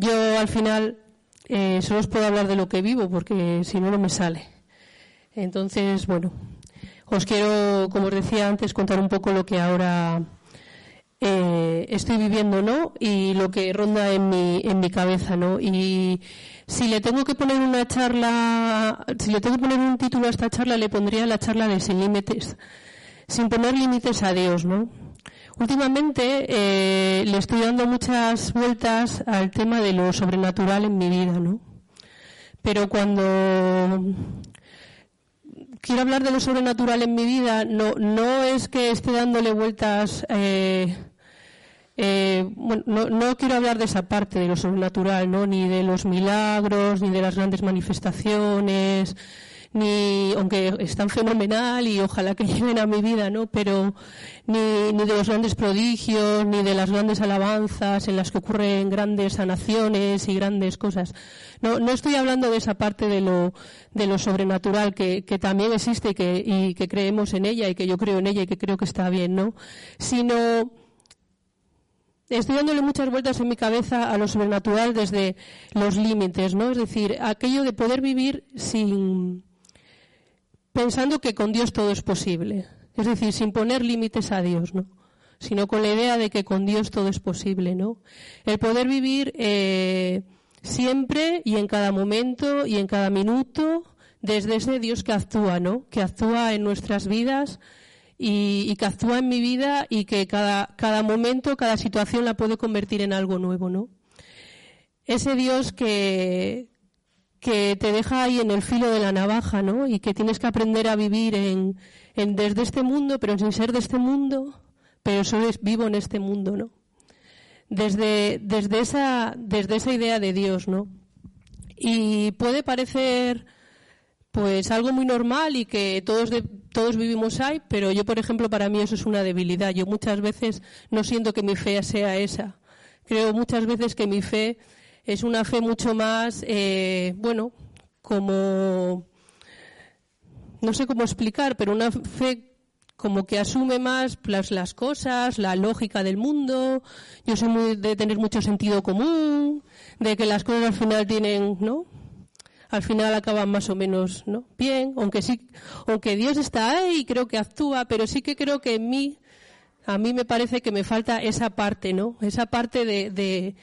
Yo al final eh, solo os puedo hablar de lo que vivo porque si no, no me sale. Entonces, bueno, os quiero, como os decía antes, contar un poco lo que ahora eh, estoy viviendo, ¿no? Y lo que ronda en mi, en mi cabeza, ¿no? Y si le tengo que poner una charla, si le tengo que poner un título a esta charla, le pondría la charla de sin límites, sin poner límites a Dios, ¿no? Últimamente eh, le estoy dando muchas vueltas al tema de lo sobrenatural en mi vida, ¿no? Pero cuando quiero hablar de lo sobrenatural en mi vida, no, no es que esté dándole vueltas. Eh, eh, bueno, no, no, quiero hablar de esa parte de lo sobrenatural, ¿no? Ni de los milagros, ni de las grandes manifestaciones, ni, aunque están fenomenal y ojalá que lleguen a mi vida, ¿no? Pero ni, ni de los grandes prodigios, ni de las grandes alabanzas en las que ocurren grandes sanaciones y grandes cosas. No, no estoy hablando de esa parte de lo, de lo sobrenatural que, que también existe y que, y que creemos en ella y que yo creo en ella y que creo que está bien, ¿no? Sino, estoy dándole muchas vueltas en mi cabeza a lo sobrenatural desde los límites, ¿no? Es decir, aquello de poder vivir sin, pensando que con Dios todo es posible. Es decir, sin poner límites a Dios, ¿no? Sino con la idea de que con Dios todo es posible, ¿no? El poder vivir eh, siempre y en cada momento y en cada minuto desde ese Dios que actúa, ¿no? Que actúa en nuestras vidas y, y, que actúa en mi vida y que cada, cada momento, cada situación la puede convertir en algo nuevo, ¿no? Ese Dios que, que te deja ahí en el filo de la navaja, ¿no? Y que tienes que aprender a vivir en, desde este mundo, pero sin ser de este mundo, pero solo vivo en este mundo, ¿no? Desde, desde esa, desde esa idea de Dios, ¿no? Y puede parecer, pues algo muy normal y que todos de, todos vivimos ahí, pero yo, por ejemplo, para mí eso es una debilidad. Yo muchas veces no siento que mi fe sea esa. Creo muchas veces que mi fe es una fe mucho más, eh, bueno, como, no sé cómo explicar, pero una fe como que asume más las, las cosas, la lógica del mundo. Yo soy de tener mucho sentido común, de que las cosas al final tienen, ¿no? Al final acaban más o menos, ¿no? Bien, aunque sí, aunque Dios está ahí y creo que actúa, pero sí que creo que en mí, a mí me parece que me falta esa parte, ¿no? Esa parte de,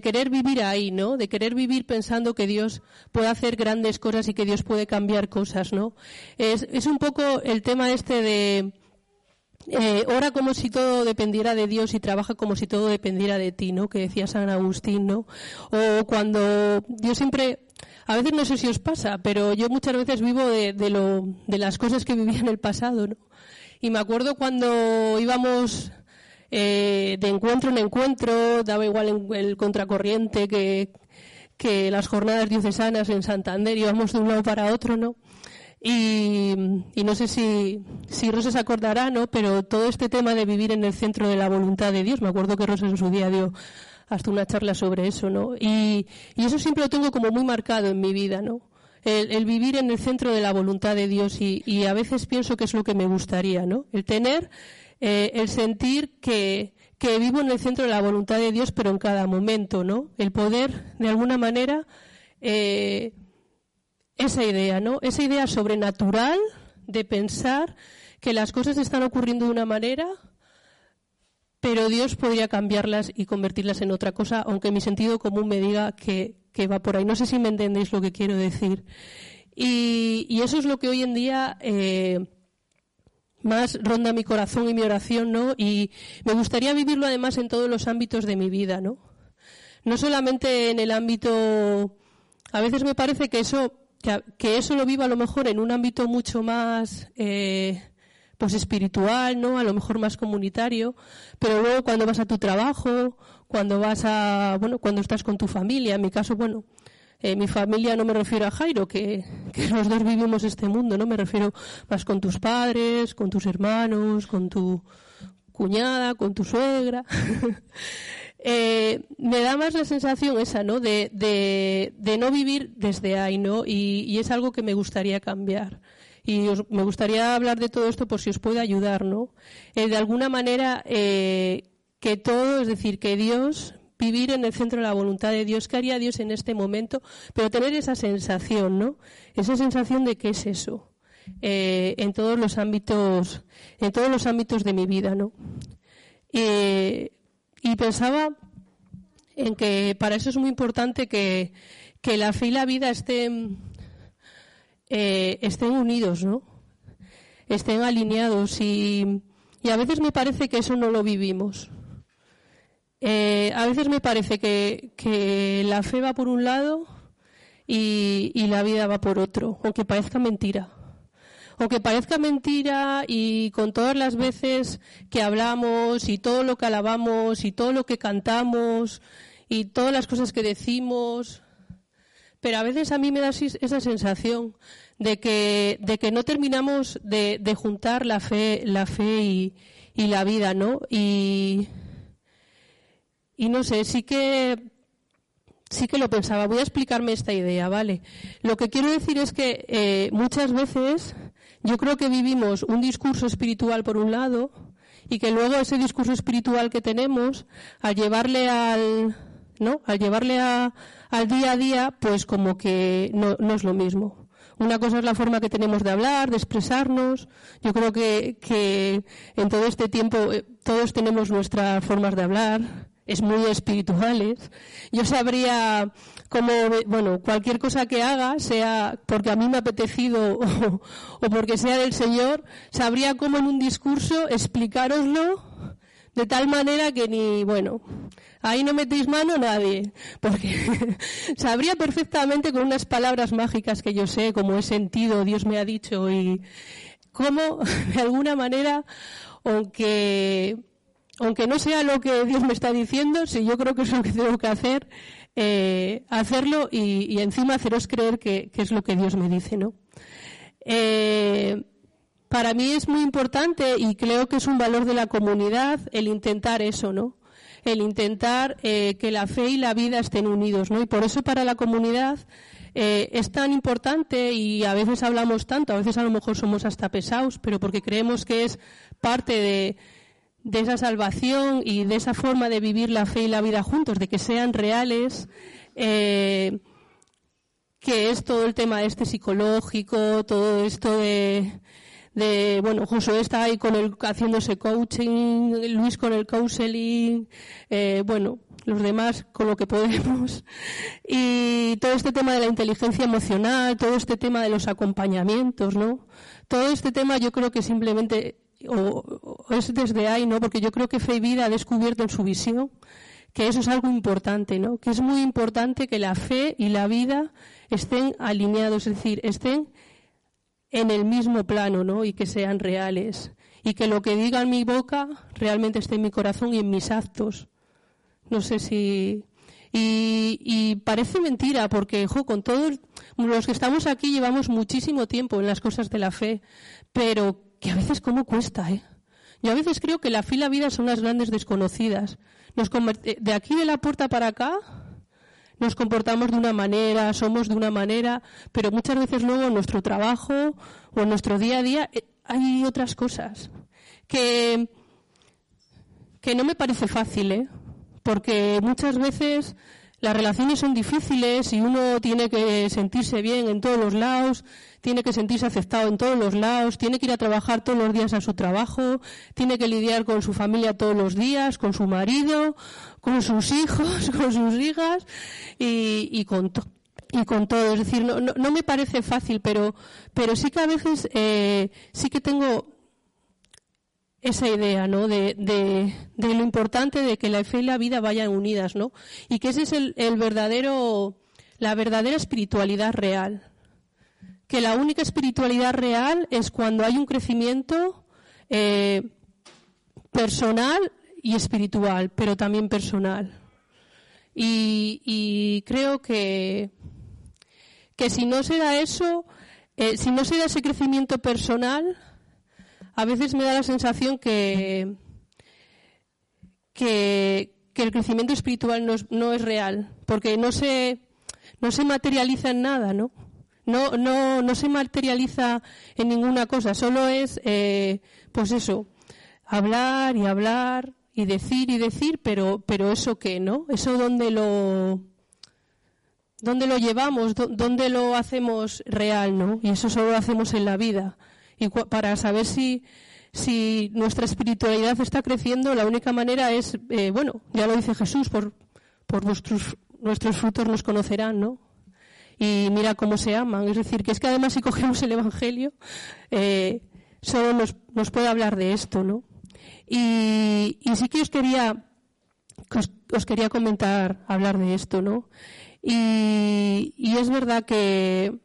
querer vivir ahí, ¿no? De querer vivir pensando que Dios puede hacer grandes cosas y que Dios puede cambiar cosas, ¿no? Es, es un poco el tema este de, eh, ora como si todo dependiera de Dios y trabaja como si todo dependiera de ti, ¿no? Que decía San Agustín, ¿no? O cuando Dios siempre, a veces no sé si os pasa, pero yo muchas veces vivo de, de lo, de las cosas que vivía en el pasado, ¿no? Y me acuerdo cuando íbamos eh, de encuentro en encuentro, daba igual el contracorriente que, las jornadas diocesanas en Santander, íbamos de un lado para otro, ¿no? Y, y, no sé si, si Rosa se acordará, ¿no? Pero todo este tema de vivir en el centro de la voluntad de Dios, me acuerdo que Rosa en su día dio hasta una charla sobre eso, ¿no? Y, y eso siempre lo tengo como muy marcado en mi vida, ¿no? El, vivir en el centro de la voluntad de Dios y, a veces pienso que es lo que me gustaría, ¿no? El tener, eh, el sentir que, que vivo en el centro de la voluntad de Dios, pero en cada momento, ¿no? El poder, de alguna manera, eh, esa idea, ¿no? Esa idea sobrenatural de pensar que las cosas están ocurriendo de una manera, pero Dios podría cambiarlas y convertirlas en otra cosa, aunque mi sentido común me diga que, que va por ahí. No sé si me entendéis lo que quiero decir. Y, eso es lo que hoy en día eh, más ronda mi corazón y mi oración, ¿no? Y me gustaría vivirlo además en todos los ámbitos de mi vida, ¿no? No solamente en el ámbito, a veces me parece que eso que, eso lo viva a lo mejor en un ámbito mucho más eh, pues espiritual, ¿no? A lo mejor más comunitario, pero luego cuando vas a tu trabajo, cuando vas a, bueno, cuando estás con tu familia, en mi caso, bueno, eh, mi familia no me refiero a Jairo, que, que los dos vivimos este mundo, ¿no? Me refiero más con tus padres, con tus hermanos, con tu cuñada, con tu suegra. Eh, me da más la sensación esa, ¿no? De, de, no vivir desde ahí, ¿no? Y, y, es algo que me gustaría cambiar. Y me gustaría hablar de todo esto por si os puede ayudar, ¿no? Eh, de alguna manera, que todo, es decir, que Dios, vivir en el centro de la voluntad de Dios, ¿qué haría Dios en este momento? Pero tener esa sensación, ¿no? Esa sensación de que es eso. Eh, en todos los ámbitos, en todos los ámbitos de mi vida, ¿no? Eh, y pensaba en que para eso es muy importante que, la fe y la vida estén, eh, estén unidos, ¿no? Estén alineados y, a veces me parece que eso no lo vivimos. Eh, a veces me parece que, la fe va por un lado y, la vida va por otro, aunque parezca mentira aunque parezca mentira y con todas las veces que hablamos y todo lo que alabamos y todo lo que cantamos y todas las cosas que decimos, pero a veces a mí me da esa sensación de que, de que no terminamos de, juntar la fe, la fe y, y, la vida, ¿no? Y, y no sé, sí que sí que lo pensaba. Voy a explicarme esta idea, ¿vale? Lo que quiero decir es que eh, muchas veces yo creo que vivimos un discurso espiritual por un lado y que luego ese discurso espiritual que tenemos, al llevarle al, ¿no? Al llevarle a, al día a día, pues como que no, es lo mismo. Una cosa es la forma que tenemos de hablar, de expresarnos. Yo creo que, que en todo este tiempo eh, todos tenemos nuestras formas de hablar, es muy espirituales. Yo sabría como, bueno, cualquier cosa que haga, sea porque a mí me ha apetecido o, porque sea del Señor, sabría cómo en un discurso explicároslo de tal manera que ni, bueno, ahí no metéis mano nadie, porque sabría perfectamente con unas palabras mágicas que yo sé, como he sentido, Dios me ha dicho, y cómo, de alguna manera, aunque, aunque no sea lo que Dios me está diciendo, si yo creo que es lo que tengo que hacer, eh, hacerlo y, encima haceros creer que, es lo que Dios me dice, ¿no? Eh, para mí es muy importante y creo que es un valor de la comunidad el intentar eso, ¿no? El intentar eh, que la fe y la vida estén unidos, ¿no? Y por eso para la comunidad es tan importante y a veces hablamos tanto, a veces a lo mejor somos hasta pesados, pero porque creemos que es parte de, de esa salvación y de esa forma de vivir la fe y la vida juntos, de que sean reales, eh, que es todo el tema este psicológico, todo esto de, de bueno, Josué está ahí con el, haciéndose coaching, Luis con el counseling, eh, bueno, los demás con lo que podemos. Y todo este tema de la inteligencia emocional, todo este tema de los acompañamientos, ¿no? Todo este tema yo creo que simplemente o, es desde ahí, ¿no? Porque yo creo que Fe y Vida ha descubierto en su visión que eso es algo importante, ¿no? Que es muy importante que la fe y la vida estén alineados, es decir, estén en el mismo plano, ¿no? Y que sean reales. Y que lo que diga en mi boca realmente esté en mi corazón y en mis actos. No sé si. Y, parece mentira, porque, con todos los que estamos aquí llevamos muchísimo tiempo en las cosas de la fe, pero que a veces cómo cuesta, ¿eh? Yo a veces creo que la fila vida son las grandes desconocidas. Nos eh, de aquí de la puerta para acá nos comportamos de una manera, somos de una manera, pero muchas veces luego en nuestro trabajo o en nuestro día a día eh, hay otras cosas que, que no me parece fácil, ¿eh? porque muchas veces las relaciones son difíciles y uno tiene que sentirse bien en todos los lados, tiene que sentirse aceptado en todos los lados, tiene que ir a trabajar todos los días a su trabajo, tiene que lidiar con su familia todos los días, con su marido, con sus hijos, con sus hijas y, con todo. Es decir, no, no, me parece fácil, pero, pero sí que a veces eh, sí que tengo esa idea, ¿no? De, de, lo importante de que la fe y la vida vayan unidas, ¿no? Y que ese es el, el verdadero, la verdadera espiritualidad real. Que la única espiritualidad real es cuando hay un crecimiento eh, personal y espiritual, pero también personal. Y, creo que, que si no se da eso, eh, si no se da ese crecimiento personal, a veces me da la sensación que, que, el crecimiento espiritual no es, no es, real, porque no se, no se materializa en nada, ¿no? No, no, no se materializa en ninguna cosa, solo es, eh, pues eso, hablar y hablar y decir y decir, pero, pero eso qué, ¿no? Eso dónde lo, dónde lo llevamos, dónde lo hacemos real, ¿no? Y eso solo lo hacemos en la vida. Y para saber si, si nuestra espiritualidad está creciendo, la única manera es, eh, bueno, ya lo dice Jesús, por, por nuestros, nuestros frutos nos conocerán, ¿no? Y mira cómo se aman. Es decir, que es que además si cogemos el Evangelio, eh, solo nos, nos puede hablar de esto, ¿no? Y, sí que os quería, os, quería comentar, hablar de esto, ¿no? Y, es verdad que,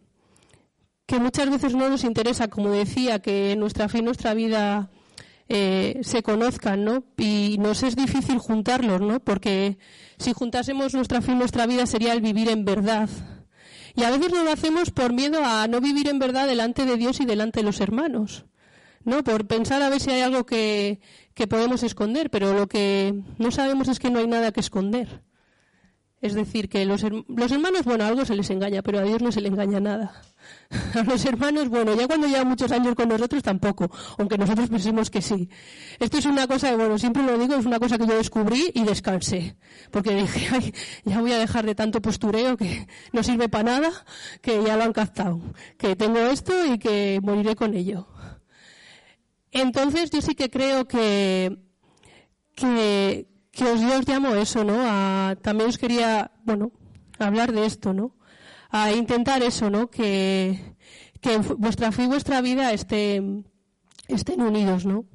que muchas veces no nos interesa, como decía, que nuestra fe y nuestra vida eh, se conozcan, ¿no? Y nos es difícil juntarlos, ¿no? Porque si juntásemos nuestra fe y nuestra vida sería el vivir en verdad. Y a veces no lo hacemos por miedo a no vivir en verdad delante de Dios y delante de los hermanos. ¿no? Por pensar a ver si hay algo que, que podemos esconder, pero lo que no sabemos es que no hay nada que esconder. Es decir, que los, los, hermanos, bueno, algo se les engaña, pero a Dios no se le engaña nada. A los hermanos, bueno, ya cuando llevan muchos años con nosotros tampoco, aunque nosotros pensemos que sí. Esto es una cosa, bueno, siempre lo digo, es una cosa que yo descubrí y descansé. Porque dije, ay, ya voy a dejar de tanto postureo que no sirve para nada, que ya lo han captado. Que tengo esto y que moriré con ello. Entonces yo sí que creo que, que, os, yo os llamo eso, ¿no? A, también os quería, bueno, hablar de esto, ¿no? A intentar eso, ¿no? Que, que vuestra fe y vuestra vida estén, estén unidos, ¿no?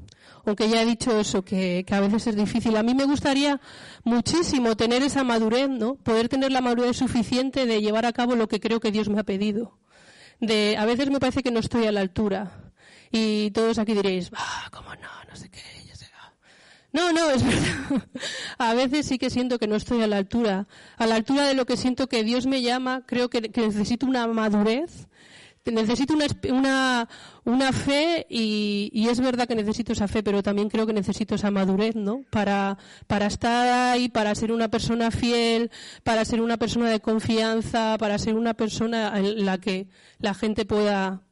Aunque ya he dicho eso, que, que, a veces es difícil. A mí me gustaría muchísimo tener esa madurez, ¿no? Poder tener la madurez suficiente de llevar a cabo lo que creo que Dios me ha pedido. De, a veces me parece que no estoy a la altura. Y todos aquí diréis, ah, ¿cómo no? No sé qué. No, no, es verdad. A veces sí que siento que no estoy a la altura. A la altura de lo que siento que Dios me llama, creo que, necesito una madurez, necesito una, una, una fe y, y, es verdad que necesito esa fe, pero también creo que necesito esa madurez, ¿no? Para, para estar ahí, para ser una persona fiel, para ser una persona de confianza, para ser una persona en la que la gente pueda,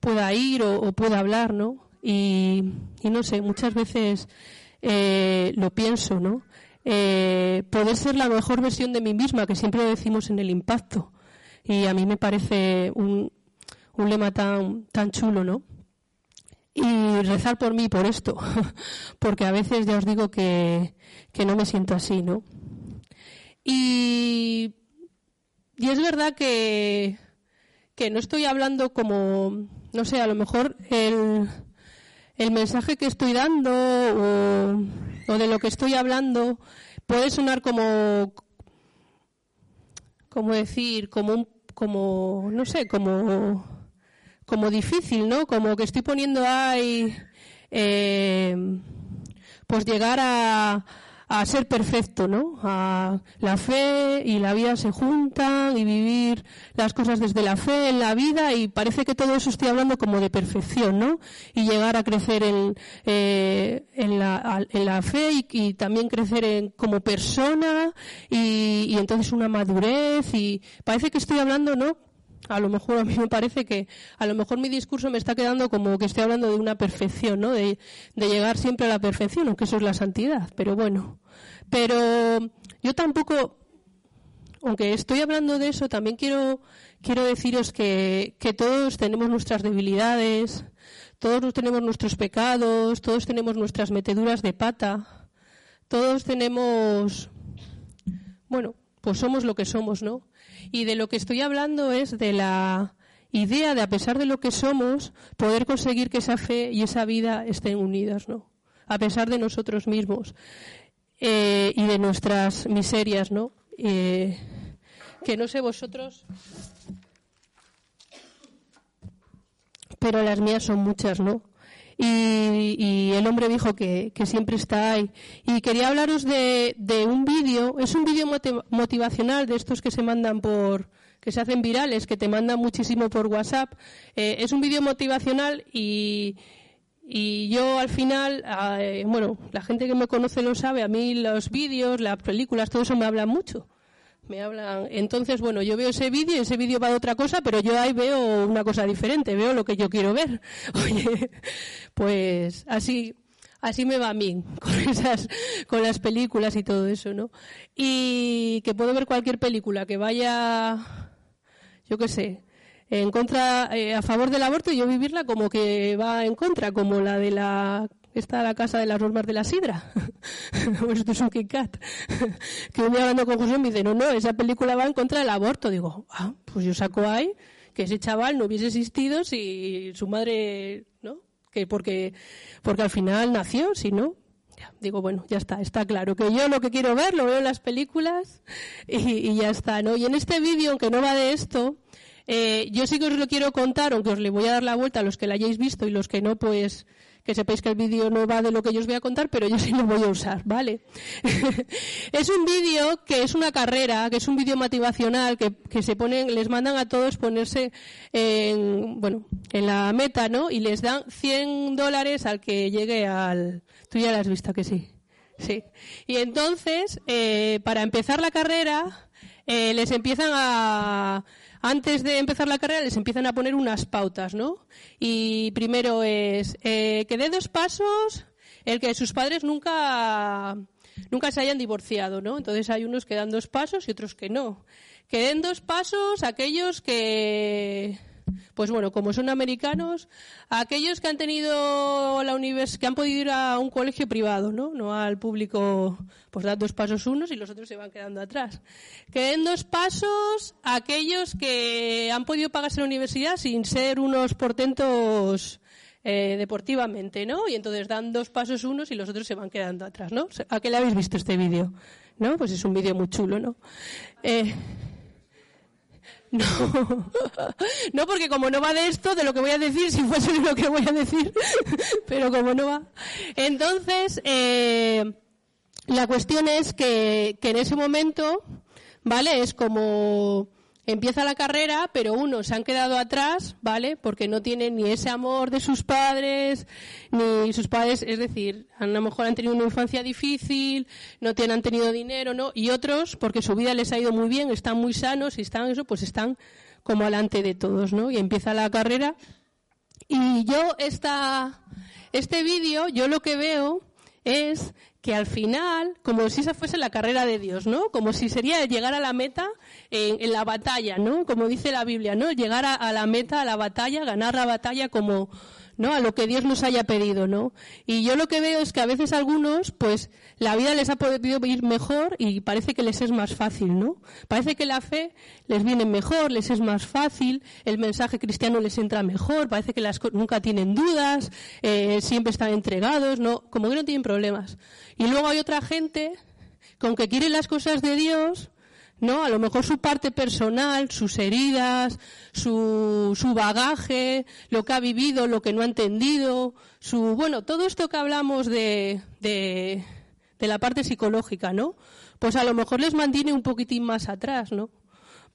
pueda ir o, pueda hablar, ¿no? Y, no sé, muchas veces eh, lo pienso, ¿no? Eh, poder ser la mejor versión de mí misma, que siempre decimos en el impacto. Y a mí me parece un, un lema tan, tan chulo, ¿no? Y rezar por mí, por esto, porque a veces ya os digo que, que no me siento así, ¿no? Y, y es verdad que, que no estoy hablando como no sé, a lo mejor el, el mensaje que estoy dando o, de lo que estoy hablando puede sonar como, como decir, como un, como, no sé, como, como difícil, ¿no? Como que estoy poniendo ahí, eh, pues llegar a, a ser perfecto, ¿no? A la fe y la vida se juntan y vivir las cosas desde la fe en la vida y parece que todo eso estoy hablando como de perfección, ¿no? Y llegar a crecer en, eh, en, la, en la fe y, también crecer en, como persona y, entonces una madurez y parece que estoy hablando, ¿no? a lo mejor a mí me parece que a lo mejor mi discurso me está quedando como que estoy hablando de una perfección, ¿no? De, de llegar siempre a la perfección, aunque eso es la santidad. Pero bueno, pero yo tampoco, aunque estoy hablando de eso, también quiero quiero deciros que, que todos tenemos nuestras debilidades, todos tenemos nuestros pecados, todos tenemos nuestras meteduras de pata, todos tenemos, bueno, pues somos lo que somos, ¿no? Y de lo que estoy hablando es de la idea de, a pesar de lo que somos, poder conseguir que esa fe y esa vida estén unidas, ¿no? A pesar de nosotros mismos eh, y de nuestras miserias, ¿no? Eh, que no sé vosotros, pero las mías son muchas, ¿no? y, el hombre dijo que, siempre está ahí. Y quería hablaros de, un vídeo, es un vídeo motivacional de estos que se mandan por, que se hacen virales, que te mandan muchísimo por WhatsApp. Eh, es un vídeo motivacional y, y yo al final, eh, bueno, la gente que me conoce lo sabe, a mí los vídeos, las películas, todo eso me habla mucho me hablan. Entonces, bueno, yo veo ese vídeo y ese vídeo va de otra cosa, pero yo ahí veo una cosa diferente, veo lo que yo quiero ver. Oye, pues así, así me va a mí con esas, con las películas y todo eso, ¿no? Y que puedo ver cualquier película que vaya, yo qué sé, en contra, eh, a favor del aborto y yo vivirla como que va en contra, como la de la está la casa de las normas de la sidra. pues esto es un Kit que un día hablando con José me dice, no, no, esa película va en contra del aborto. Digo, ah, pues yo saco ahí que ese chaval no hubiese existido si su madre, ¿no? Que porque, porque al final nació, si no. digo, bueno, ya está, está claro. Que yo lo que quiero ver lo veo en las películas y ya está, ¿no? Y en este vídeo, aunque no va de esto, eh, yo sí que os lo quiero contar, aunque os le voy a dar la vuelta a los que la hayáis visto y los que no, pues que sepáis que el vídeo no va de lo que yo os voy a contar, pero yo sí lo voy a usar, ¿vale? es un vídeo que es una carrera, que es un vídeo motivacional, que, se ponen, les mandan a todos ponerse en, bueno, en la meta, ¿no? Y les dan 100 dólares al que llegue al, tú ya lo has visto que sí. Sí. Y entonces, eh, para empezar la carrera, eh, les empiezan a, antes de empezar la carrera les empiezan a poner unas pautas, ¿no? Y primero es eh, que dé dos pasos el que sus padres nunca nunca se hayan divorciado, ¿no? Entonces hay unos que dan dos pasos y otros que no. Que den dos pasos aquellos que pues bueno, como son americanos, aquellos que han tenido la univers que han podido ir a un colegio privado, ¿no? No al público, pues dan dos pasos unos y los otros se van quedando atrás. Que den dos pasos aquellos que han podido pagarse la universidad sin ser unos portentos eh, deportivamente, ¿no? Y entonces dan dos pasos unos y los otros se van quedando atrás, ¿no? ¿A qué le habéis visto este vídeo? ¿No? Pues es un vídeo muy chulo, ¿no? Eh, no, no, porque como no va de esto, de lo que voy a decir, si fuese lo que voy a decir, pero como no va. Entonces, eh, la cuestión es que, que en ese momento, ¿vale? Es como empieza la carrera, pero unos se han quedado atrás, ¿vale? Porque no tienen ni ese amor de sus padres, ni sus padres, es decir, a lo mejor han tenido una infancia difícil, no tienen, han tenido dinero, ¿no? Y otros, porque su vida les ha ido muy bien, están muy sanos y están eso, pues están como alante de todos, ¿no? Y empieza la carrera. Y yo esta, este vídeo, yo lo que veo es que al final, como si esa fuese la carrera de Dios, ¿no? Como si sería llegar a la meta en, la batalla, ¿no? Como dice la Biblia, ¿no? Llegar a, la meta, a la batalla, ganar la batalla como, ¿no? A lo que Dios nos haya pedido, ¿no? Y yo lo que veo es que a veces algunos, pues, la vida les ha podido ir mejor y parece que les es más fácil, ¿no? Parece que la fe les viene mejor, les es más fácil, el mensaje cristiano les entra mejor, parece que las nunca tienen dudas, eh, siempre están entregados, ¿no? Como que no tienen problemas. Y luego hay otra gente con que quiere las cosas de Dios, ¿no? A lo mejor su parte personal, sus heridas, su, su bagaje, lo que ha vivido, lo que no ha entendido, su, bueno, todo esto que hablamos de, de, de la parte psicológica, ¿no? Pues a lo mejor les mantiene un poquitín más atrás, ¿no?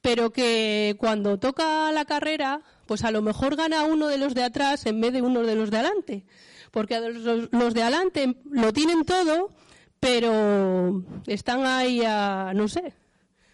Pero que cuando toca la carrera, pues a lo mejor gana uno de los de atrás en vez de uno de los de adelante. Porque los, de adelante lo tienen todo, pero están ahí a, no sé,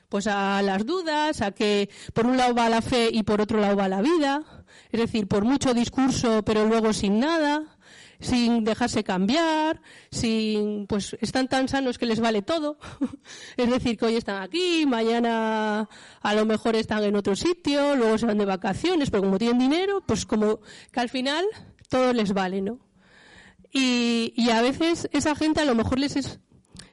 pues a las dudas, a que por un lado va la fe y por otro lado va la vida, es decir, por mucho discurso pero luego sin nada, sin dejarse cambiar, sin, pues están tan sanos que les vale todo. es decir, que hoy están aquí, mañana a lo mejor están en otro sitio, luego se van de vacaciones, pero como tienen dinero, pues como que al final todo les vale, ¿no? Y, y a veces esa gente a lo mejor les es,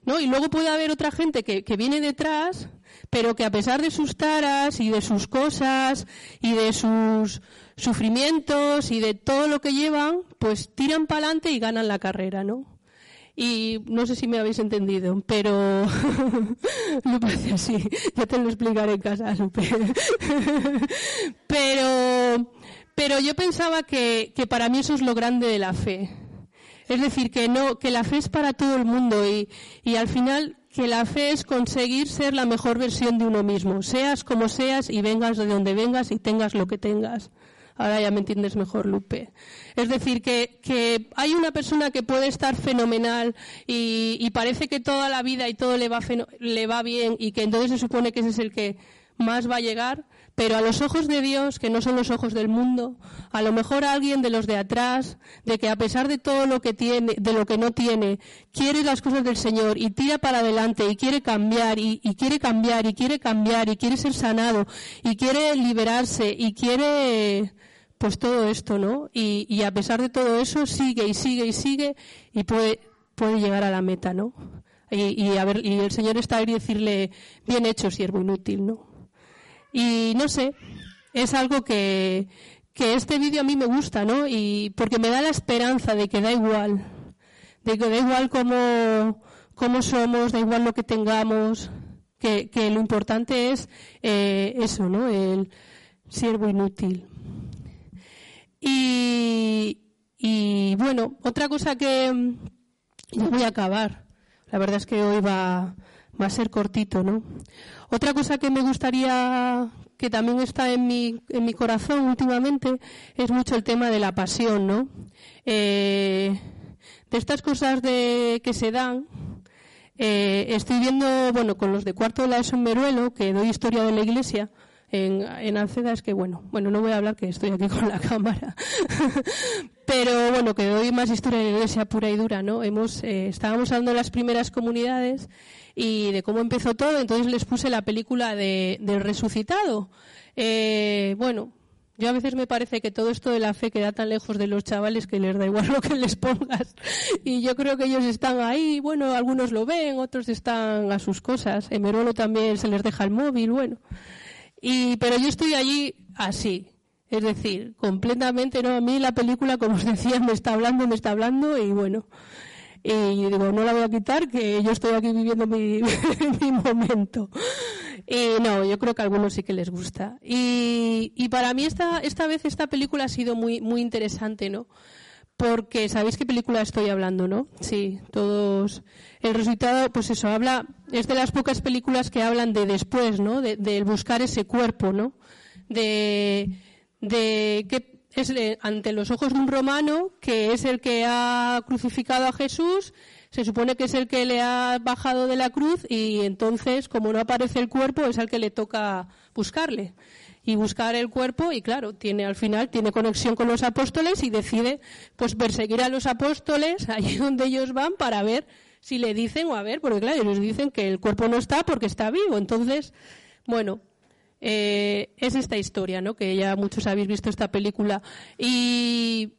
¿no? Y luego puede haber otra gente que, que viene detrás pero que a pesar de sus taras y de sus cosas y de sus sufrimientos y de todo lo que llevan, pues tiran para adelante y ganan la carrera, ¿no? Y no sé si me habéis entendido, pero me parece así. Ya te lo explicaré en casa, pero, Pero yo pensaba que, que para mí eso es lo grande de la fe. Es decir, que no, que la fe es para todo el mundo y, y al final que la fe es conseguir ser la mejor versión de uno mismo, seas como seas y vengas de donde vengas y tengas lo que tengas. Ahora ya me entiendes mejor, Lupe. Es decir, que, que hay una persona que puede estar fenomenal y, y, parece que toda la vida y todo le va, le va bien y que entonces se supone que ese es el que más va a llegar, pero a los ojos de Dios, que no son los ojos del mundo, a lo mejor alguien de los de atrás, de que a pesar de todo lo que tiene, de lo que no tiene, quiere las cosas del Señor y tira para adelante y quiere cambiar y, quiere cambiar y quiere cambiar y quiere ser sanado y quiere liberarse y quiere pues todo esto, ¿no? Y, a pesar de todo eso sigue y sigue y sigue y puede, puede llegar a la meta, ¿no? Y, y, a ver, y el Señor está ahí y decirle, bien hecho, siervo inútil, ¿no? Y no sé, es algo que, que este vídeo a mí me gusta, ¿no? Y porque me da la esperanza de que da igual, de que da igual cómo, cómo somos, da igual lo que tengamos, que, que lo importante es eh, eso, ¿no? El siervo inútil. Y, y bueno, otra cosa que ya voy a acabar. La verdad es que hoy va, va a ser cortito, ¿no? Otra cosa que me gustaría que también está en mi, en mi corazón últimamente es mucho el tema de la pasión, ¿no? Eh, de estas cosas de, que se dan, eh, estoy viendo, bueno, con los de cuarto de la ESO Meruelo, que doy historia de la iglesia, en, en Alceda es que, bueno, bueno, no voy a hablar que estoy aquí con la cámara, pero bueno, que doy más historia de la iglesia pura y dura, ¿no? Hemos, eh, estábamos hablando de las primeras comunidades y de cómo empezó todo, entonces les puse la película de, del resucitado. Eh, bueno, yo a veces me parece que todo esto de la fe queda tan lejos de los chavales que les da igual lo que les pongas. Y yo creo que ellos están ahí, bueno, algunos lo ven, otros están a sus cosas. En Merolo también se les deja el móvil, bueno. Y, pero yo estoy allí así. Es decir, completamente, ¿no? A mí la película, como os decía, me está hablando, me está hablando y bueno, y digo, no la voy a quitar, que yo estoy aquí viviendo mi, momento. Y no, yo creo que a algunos sí que les gusta. Y, y para mí esta, esta vez esta película ha sido muy, muy interesante, ¿no? Porque sabéis qué película estoy hablando, ¿no? Sí, todos. El resultado, pues eso, habla, es de las pocas películas que hablan de después, ¿no? De, de buscar ese cuerpo, ¿no? De, de qué es ante los ojos de un romano que es el que ha crucificado a Jesús, se supone que es el que le ha bajado de la cruz y entonces, como no aparece el cuerpo, es al que le toca buscarle. Y buscar el cuerpo y claro, tiene al final tiene conexión con los apóstoles y decide pues perseguir a los apóstoles allí donde ellos van para ver si le dicen o a ver, porque claro, ellos dicen que el cuerpo no está porque está vivo, entonces, bueno, eh, es esta historia, ¿no? Que ya muchos habéis visto esta película. Y,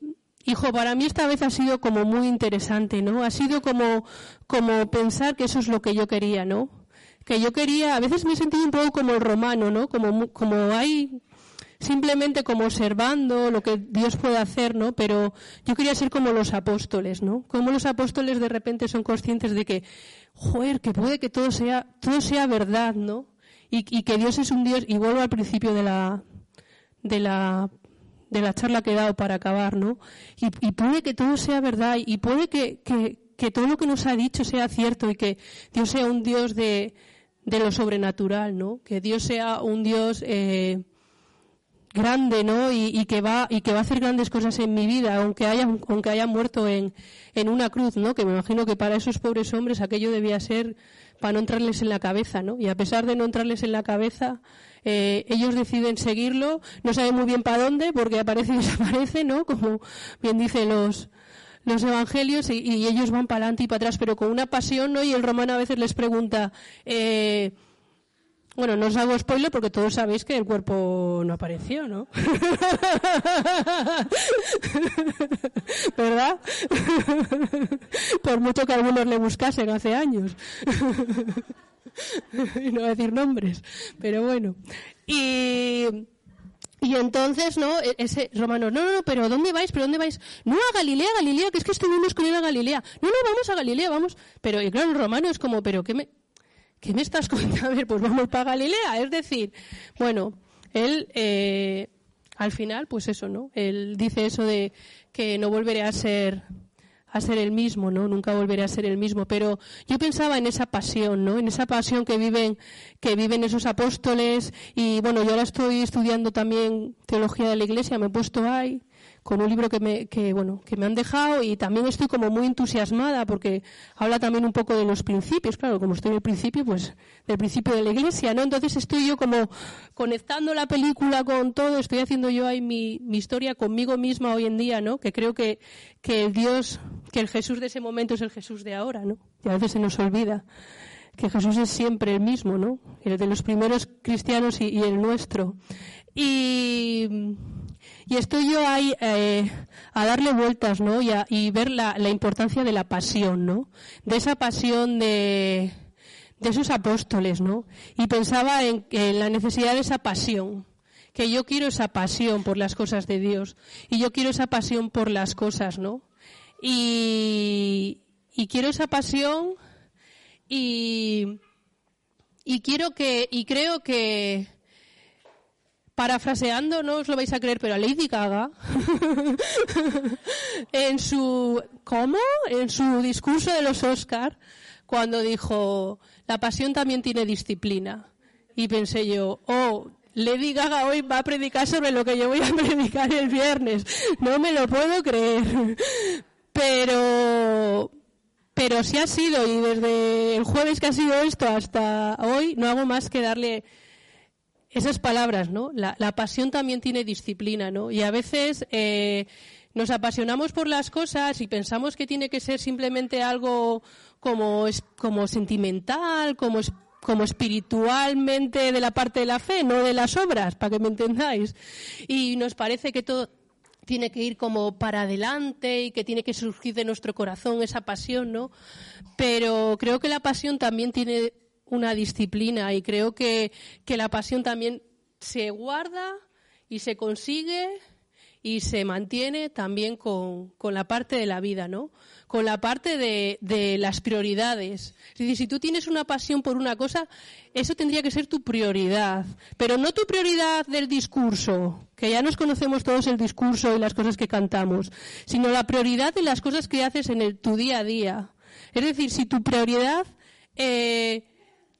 hijo, para mí esta vez ha sido como muy interesante, ¿no? Ha sido como, como pensar que eso es lo que yo quería, ¿no? Que yo quería, a veces me he sentido un poco como el romano, ¿no? Como, como hay, simplemente como observando lo que Dios puede hacer, ¿no? Pero yo quería ser como los apóstoles, ¿no? Como los apóstoles de repente son conscientes de que, joder, que puede que todo sea, todo sea verdad, ¿no? Y, y, que Dios es un Dios, y vuelvo al principio de la, de la, de la charla que he dado para acabar, ¿no? Y, puede que todo sea verdad, y puede que, que, que, todo lo que nos ha dicho sea cierto, y que Dios sea un Dios de, de lo sobrenatural, ¿no? Que Dios sea un Dios, eh, grande, ¿no? Y, y, que va y que va a hacer grandes cosas en mi vida, aunque haya aunque haya muerto en, en una cruz, ¿no? Que me imagino que para esos pobres hombres aquello debía ser para no entrarles en la cabeza, ¿no? Y a pesar de no entrarles en la cabeza, eh, ellos deciden seguirlo, no saben muy bien para dónde, porque aparece y desaparece, ¿no? Como bien dicen los, los evangelios, y, ellos van para adelante y para atrás, pero con una pasión, ¿no? Y el romano a veces les pregunta, eh, bueno, no os hago spoiler porque todos sabéis que el cuerpo no apareció, ¿no? ¿Verdad? Por mucho que algunos le buscasen hace años. y no voy a decir nombres, pero bueno. Y, y entonces, ¿no? E-, ese romano, no, no, no, pero ¿dónde vais? ¿Pero dónde vais? No, a Galilea, Galilea, que es que estuvimos con él a Galilea. No, no, vamos a Galilea, vamos. Pero, y claro, el romano es como, pero ¿qué me, ¿qué me estás contando? A ver, pues vamos para Galilea. Es decir, bueno, él, eh, al final, pues eso, ¿no? Él dice eso de que no volveré a ser a ser el mismo, ¿no? Nunca volveré a ser el mismo. Pero yo pensaba en esa pasión, ¿no? En esa pasión que viven, que viven esos apóstoles. Y bueno, yo ahora estoy estudiando también teología de la iglesia, me he puesto ahí con un libro que me, que, bueno, que me han dejado y también estoy como muy entusiasmada porque habla también un poco de los principios, claro, como estoy en el principio, pues del principio de la iglesia, ¿no? Entonces estoy yo como conectando la película con todo, estoy haciendo yo ahí mi, historia conmigo misma hoy en día, ¿no? Que creo que, que el Dios, que el Jesús de ese momento es el Jesús de ahora, ¿no? Y a veces se nos olvida que Jesús es siempre el mismo, ¿no? El de los primeros cristianos y el nuestro. Y, y estoy yo ahí eh, a darle vueltas, ¿no? Y, y ver la, la, importancia de la pasión, ¿no? De esa pasión de, de esos apóstoles, ¿no? Y pensaba en, en la necesidad de esa pasión que yo quiero esa pasión por las cosas de Dios y yo quiero esa pasión por las cosas, ¿no? Y, y quiero esa pasión y, y quiero que y creo que parafraseando, no os lo vais a creer, pero a Lady Gaga, en su, ¿cómo? En su discurso de los Oscar, cuando dijo, la pasión también tiene disciplina. Y pensé yo, oh, Lady Gaga hoy va a predicar sobre lo que yo voy a predicar el viernes. No me lo puedo creer. Pero, pero sí ha sido, y desde el jueves que ha sido esto hasta hoy, no hago más que darle esas palabras, ¿no? La, pasión también tiene disciplina, ¿no? Y a veces eh, nos apasionamos por las cosas y pensamos que tiene que ser simplemente algo como, como sentimental, como, como espiritualmente de la parte de la fe, no de las obras, para que me entendáis. Y nos parece que todo tiene que ir como para adelante y que tiene que surgir de nuestro corazón esa pasión, ¿no? Pero creo que la pasión también tiene una disciplina y creo que, que la pasión también se guarda y se consigue y se mantiene también con, con, la parte de la vida, ¿no? Con la parte de, de, las prioridades. Es decir, si tú tienes una pasión por una cosa, eso tendría que ser tu prioridad. Pero no tu prioridad del discurso, que ya nos conocemos todos el discurso y las cosas que cantamos, sino la prioridad de las cosas que haces en el, tu día a día. Es decir, si tu prioridad eh,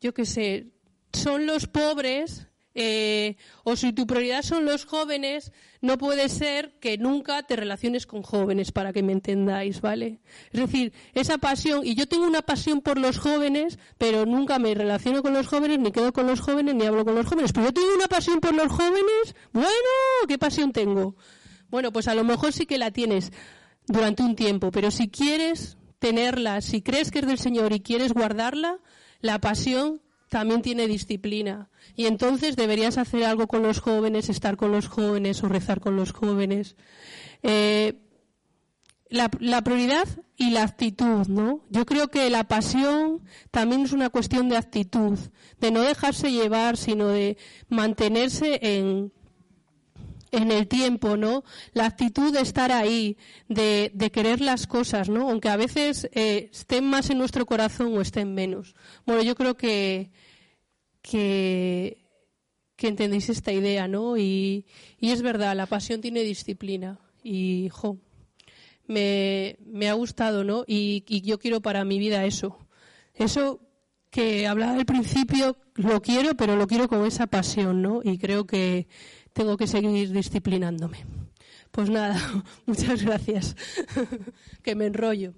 yo qué sé, son los pobres, eh, o si tu prioridad son los jóvenes, no puede ser que nunca te relaciones con jóvenes, para que me entendáis, ¿vale? Es decir, esa pasión, y yo tengo una pasión por los jóvenes, pero nunca me relaciono con los jóvenes, ni quedo con los jóvenes, ni hablo con los jóvenes. Pero yo tengo una pasión por los jóvenes, bueno, ¿qué pasión tengo? Bueno, pues a lo mejor sí que la tienes durante un tiempo, pero si quieres tenerla, si crees que es del Señor y quieres guardarla, la pasión también tiene disciplina. Y entonces deberías hacer algo con los jóvenes, estar con los jóvenes o rezar con los jóvenes. Eh, la, la, prioridad y la actitud, ¿no? Yo creo que la pasión también es una cuestión de actitud, de no dejarse llevar, sino de mantenerse en, en el tiempo, ¿no? La actitud de estar ahí, de, querer las cosas, ¿no? Aunque a veces eh, estén más en nuestro corazón o estén menos. Bueno, yo creo que, que, que entendéis esta idea, ¿no? Y, es verdad, la pasión tiene disciplina. Y, jo, me, ha gustado, ¿no? Y yo quiero para mi vida eso. Eso que hablaba al principio, lo quiero, pero lo quiero con esa pasión, ¿no? Y creo que, tengo que seguir disciplinándome. Pues nada, muchas gracias, que me enrollo.